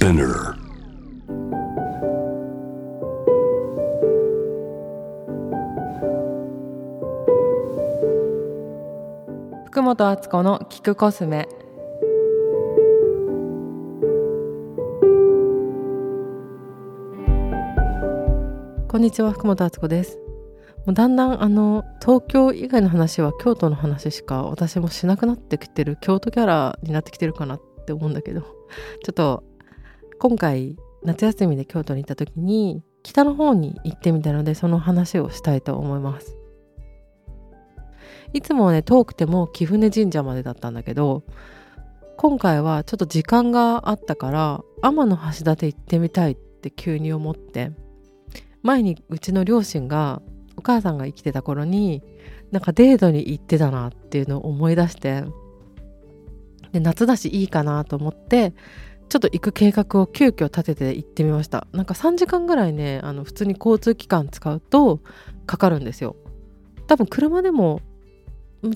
Spinner. 福本敦子の聞くコスメこんにちは福本敦子ですもうだんだんあの東京以外の話は京都の話しか私もしなくなってきてる京都キャラになってきてるかなって思うんだけど。ちょっと今回夏休みで京都に行った時に北の方に行ってみたのでその話をしたいと思います。いつもはね遠くても貴船神社までだったんだけど今回はちょっと時間があったから天橋立行ってみたいって急に思って前にうちの両親がお母さんが生きてた頃になんかデートに行ってたなっていうのを思い出してで夏だしいいかなと思ってちょっと行く計画を急遽立てて行ってみました。なんか3時間ぐらいねあの普通に交通機関使うとかかるんですよ。多分車でも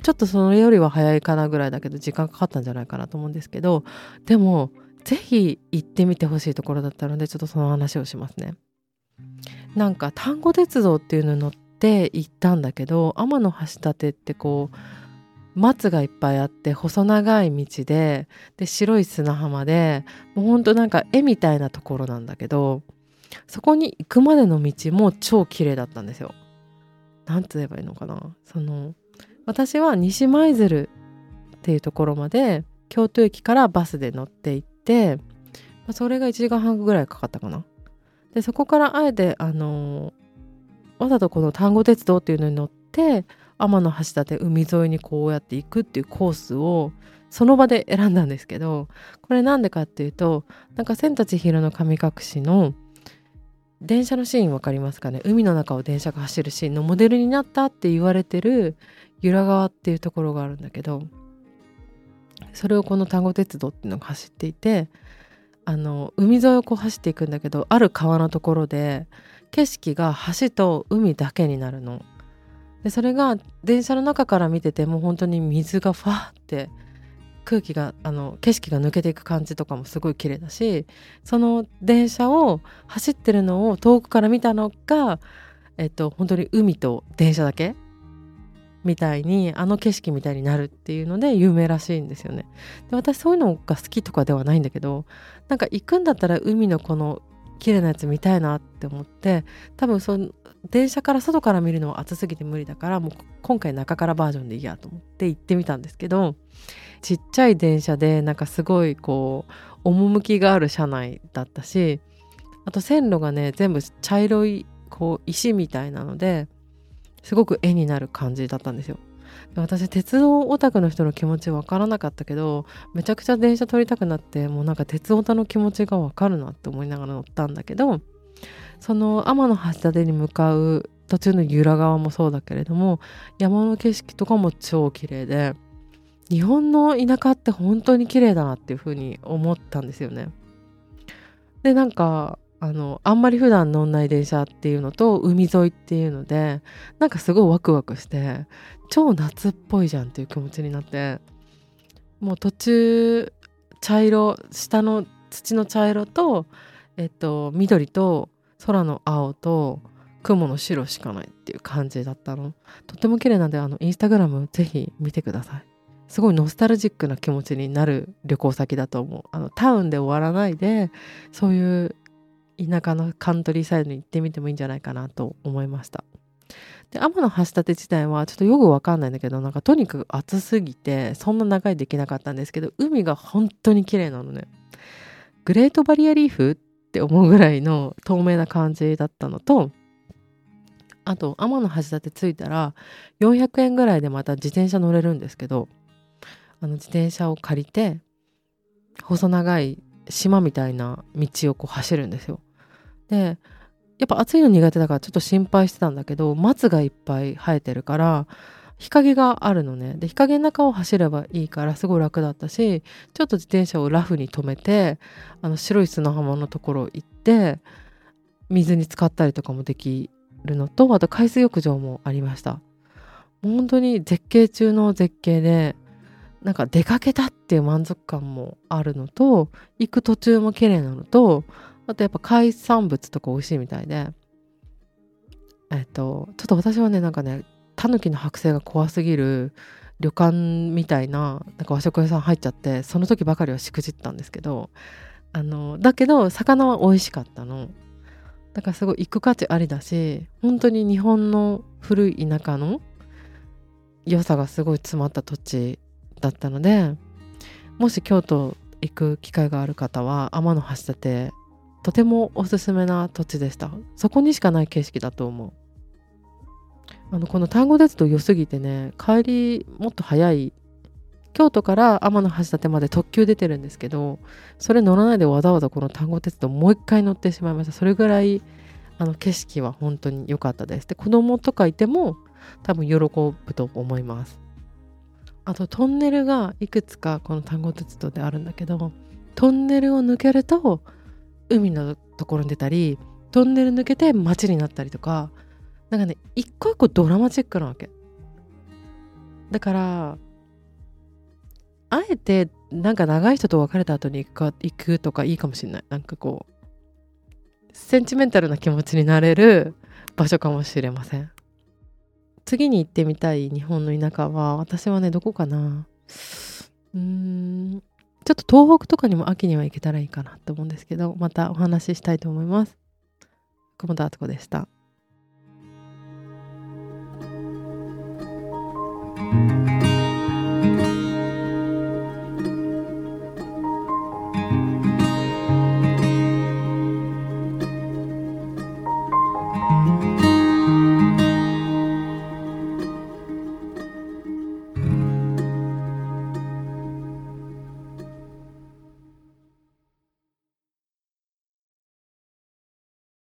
ちょっとそれよりは早いかなぐらいだけど時間かかったんじゃないかなと思うんですけどでも是非行ってみてほしいところだったのでちょっとその話をしますね。なんか丹後鉄道っていうのに乗って行ったんだけど天橋立ってこう松がいっぱいあって細長い道でで白い砂浜でもうほんとなんか絵みたいなところなんだけどそこに行くまでの道も超綺麗だったんですよ。なんて言えばいいのかなその私は西舞鶴っていうところまで京都駅からバスで乗って行ってそれが1時間半ぐらいかかったかな。でそこからあえてあのわざとこの丹後鉄道っていうのに乗って天橋立海沿いにこうやって行くっていうコースをその場で選んだんですけどこれなんでかっていうとなんか千と千尋の神隠しの電車のシーン分かりますかね？海の中を電車が走るシーンのモデルになったって言われてる由良川っていうところがあるんだけどそれをこの丹後鉄道っていうのが走っていてあの海沿いをこう走っていくんだけどある川のところで景色が橋と海だけになるの。でそれが電車の中から見てても本当に水がファーって空気があの景色が抜けていく感じとかもすごい綺麗だしその電車を走ってるのを遠くから見たのが、えっと、本当に海と電車だけ？みたいにあの景色みたいになるっていうので有名らしいんですよね。で私そういうのが好きとかではないんだけどなんか行くんだったら海のこの綺麗なやつ見たいなって思って多分その電車から外から見るのは暑すぎて無理だからもう今回中からバージョンでいいやと思って行ってみたんですけどちっちゃい電車でなんかすごいこう趣がある車内だったしあと線路がね全部茶色いこう石みたいなのですごく絵になる感じだったんですよ。私鉄道オタクの人の気持ち分からなかったけどめちゃくちゃ電車撮りたくなってもうなんか鉄オタの気持ちが分かるなって思いながら乗ったんだけどその天橋立に向かう途中の由良川もそうだけれども山の景色とかも超綺麗で日本の田舎って本当に綺麗だなっていう風に思ったんですよね。でなんかあのあんまり普段乗んない電車っていうのと海沿いっていうのでなんかすごいワクワクして超夏っぽいじゃんっていう気持ちになって。もう途中茶色下の土の茶色と、えっと、緑と空の青と雲の白しかないっていう感じだったの。とっても綺麗なんであのインスタグラムぜひ見てください。すごいノスタルジックな気持ちになる旅行先だと思う。あのタウンで終わらないでそういう田舎のカントリーサイドに行ってみてもいいんじゃないかなと思いましたで天橋立自体はちょっとよくわかんないんだけどなんかとにかく暑すぎてそんな長いできなかったんですけど海が本当に綺麗なのねグレートバリアリーフって思うぐらいの透明な感じだったのとあと天橋立着いたら400円ぐらいでまた自転車乗れるんですけどあの自転車を借りて細長い島みたいな道をこう走るんですよ。でやっぱ暑いの苦手だからちょっと心配してたんだけど松がいっぱい生えてるから日陰があるのね。で日陰の中を走ればいいからすごい楽だったしちょっと自転車をラフに止めてあの白い砂浜のところ行って水に浸かったりとかもできるのとあと海水浴場もありました。本当に絶景中の絶景でなんか出かけたっていう満足感もあるのと行く途中も綺麗なのとあとやっぱ海産物とか美味しいみたいで。えっとちょっと私はねなんかねタヌキの剥製が怖すぎる旅館みたいななんか和食屋さん入っちゃってその時ばかりはしくじったんですけどあのだけど魚は美味しかったの。だからすごい行く価値ありだし本当に日本の古い田舎の良さがすごい詰まった土地だったのでもし京都行く機会がある方は天橋立とてもおすすめな土地でした。そこにしかない景色だと思う。あのこの丹後鉄道良すぎてね帰りもっと早い京都から天橋立まで特急出てるんですけどそれ乗らないでわざわざこの丹後鉄道もう一回乗ってしまいました。それぐらいあの景色は本当に良かったです。で子供とかいても多分喜ぶと思います。あとトンネルがいくつかこの丹後鉄道であるんだけどトンネルを抜けると海のところに出たりトンネル抜けて街になったりとかなんかね一個一個ドラマチックなわけ。だからあえてなんか長い人と別れた後に行くか行くとかいいかもしれない。なんかこうセンチメンタルな気持ちになれる場所かもしれません。次に行ってみたい日本の田舎は私はねどこかな。うーん。ちょっと東北とかにも秋には行けたらいいかなと思うんですけどまたお話ししたいと思います。久保田敦子でした。thank you